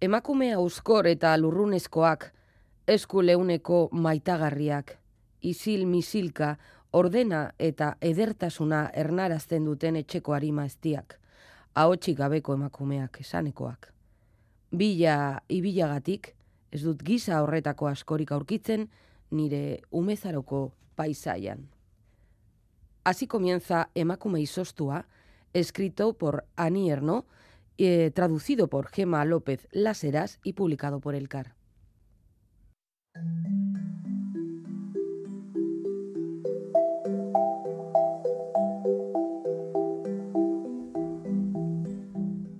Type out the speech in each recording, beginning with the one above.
Emakume auskor eta lurrunezkoak, esku leuneko maitagarriak, isil misilka, ordena eta edertasuna ernarazten duten etxeko harima eztiak, ahotsik gabeko emakumeak esanekoak. Bila ibilagatik, ez dut giza horretako askorik aurkitzen, nire umezaroko paisaian. Así comienza Emakume Isostua, escrito por Ani Erno, eh, traducido por Gema López Láseras y publicado por El Car.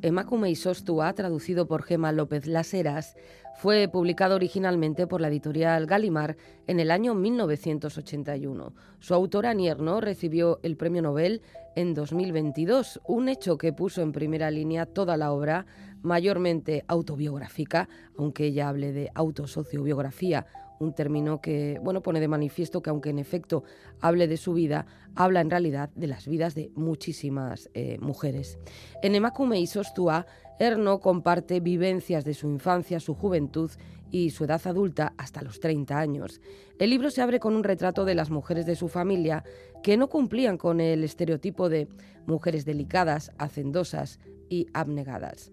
Emakume Isostua, traducido por Gema López Laseras, fue publicado originalmente por la editorial Gallimard en el año 1981. Su autora Nierno recibió el premio Nobel en 2022, un hecho que puso en primera línea toda la obra, mayormente autobiográfica, aunque ella hable de autosociobiografía, un término que bueno, pone de manifiesto que aunque en efecto hable de su vida, habla en realidad de las vidas de muchísimas eh, mujeres. En Emakume y Sostua, Erno comparte vivencias de su infancia, su juventud y su edad adulta hasta los 30 años. El libro se abre con un retrato de las mujeres de su familia que no cumplían con el estereotipo de mujeres delicadas, hacendosas y abnegadas.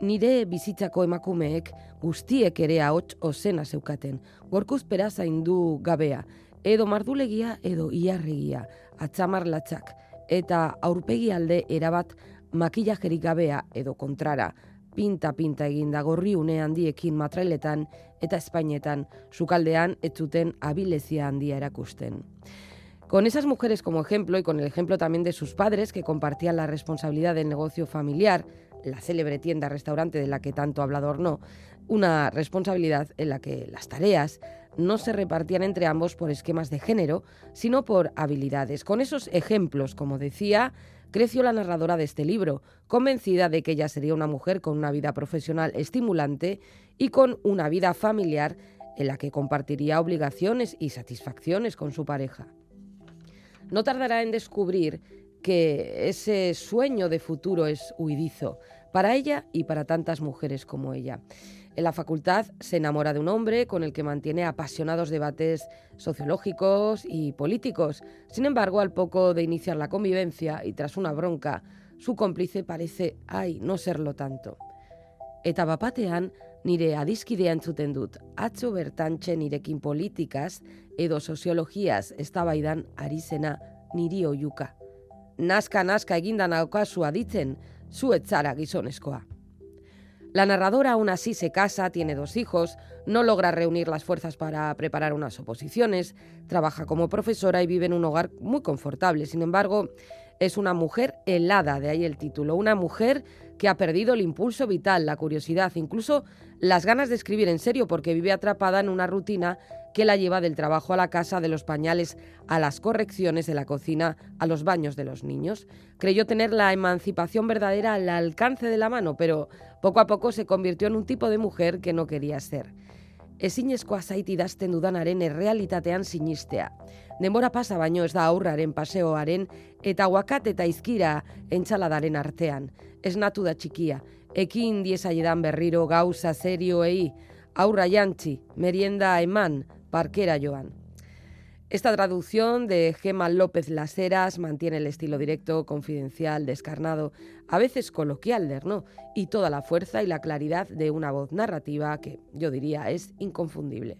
Nire bizitzako emakumeek guztiek ere ahots ozena zeukaten, gorkuzpera zaindu gabea, edo mardulegia edo iarregia, atzamar latzak, eta aurpegi alde erabat makillajerik gabea edo kontrara, pinta-pinta eginda gorri une handiekin matrailetan eta espainetan, sukaldean ez zuten abilezia handia erakusten. Con esas mujeres como ejemplo y con el ejemplo también de sus padres que compartían la responsabilidad del negocio familiar, la célebre tienda-restaurante de la que tanto ha hablado una responsabilidad en la que las tareas no se repartían entre ambos por esquemas de género, sino por habilidades. Con esos ejemplos, como decía, creció la narradora de este libro, convencida de que ella sería una mujer con una vida profesional estimulante y con una vida familiar en la que compartiría obligaciones y satisfacciones con su pareja. No tardará en descubrir que ese sueño de futuro es huidizo para ella y para tantas mujeres como ella. En la facultad se enamora de un hombre con el que mantiene apasionados debates sociológicos y políticos. Sin embargo, al poco de iniciar la convivencia y tras una bronca, su cómplice parece, ay, no serlo tanto. Eta bapatean, nire adiskidea entzuten dut, atzo bertantxe nirekin politikaz edo sosiologiaz eztabaidan ari zena niri oiuka naska egindan aukazu aditzen, zu etzara. La narradora aún así se casa, tiene dos hijos, no logra reunir las fuerzas para preparar unas oposiciones, trabaja como profesora y vive en un hogar muy confortable. Sin embargo, es una mujer helada, de ahí el título, una mujer que ha perdido el impulso vital, la curiosidad, incluso las ganas de escribir en serio porque vive atrapada en una rutina que la lleva del trabajo a la casa, de los pañales a las correcciones, de la cocina a los baños de los niños. Creyó tener la emancipación verdadera al alcance de la mano, pero poco a poco se convirtió en un tipo de mujer que no quería ser. Ezinezkoa zait idazten dudanaren errealitatean sinistea. Denbora pasa baino ez da aurraren paseoaren eta guakat eta izkira entzaladaren artean. Ez natu da txikia, ekin diesaiedan berriro gauza zerioei, aurra jantzi, merienda eman, parkera joan. Esta traducción de Gema López Laseras mantiene el estilo directo, confidencial, descarnado, a veces coloquial de ¿no? y toda la fuerza y la claridad de una voz narrativa que yo diría es inconfundible.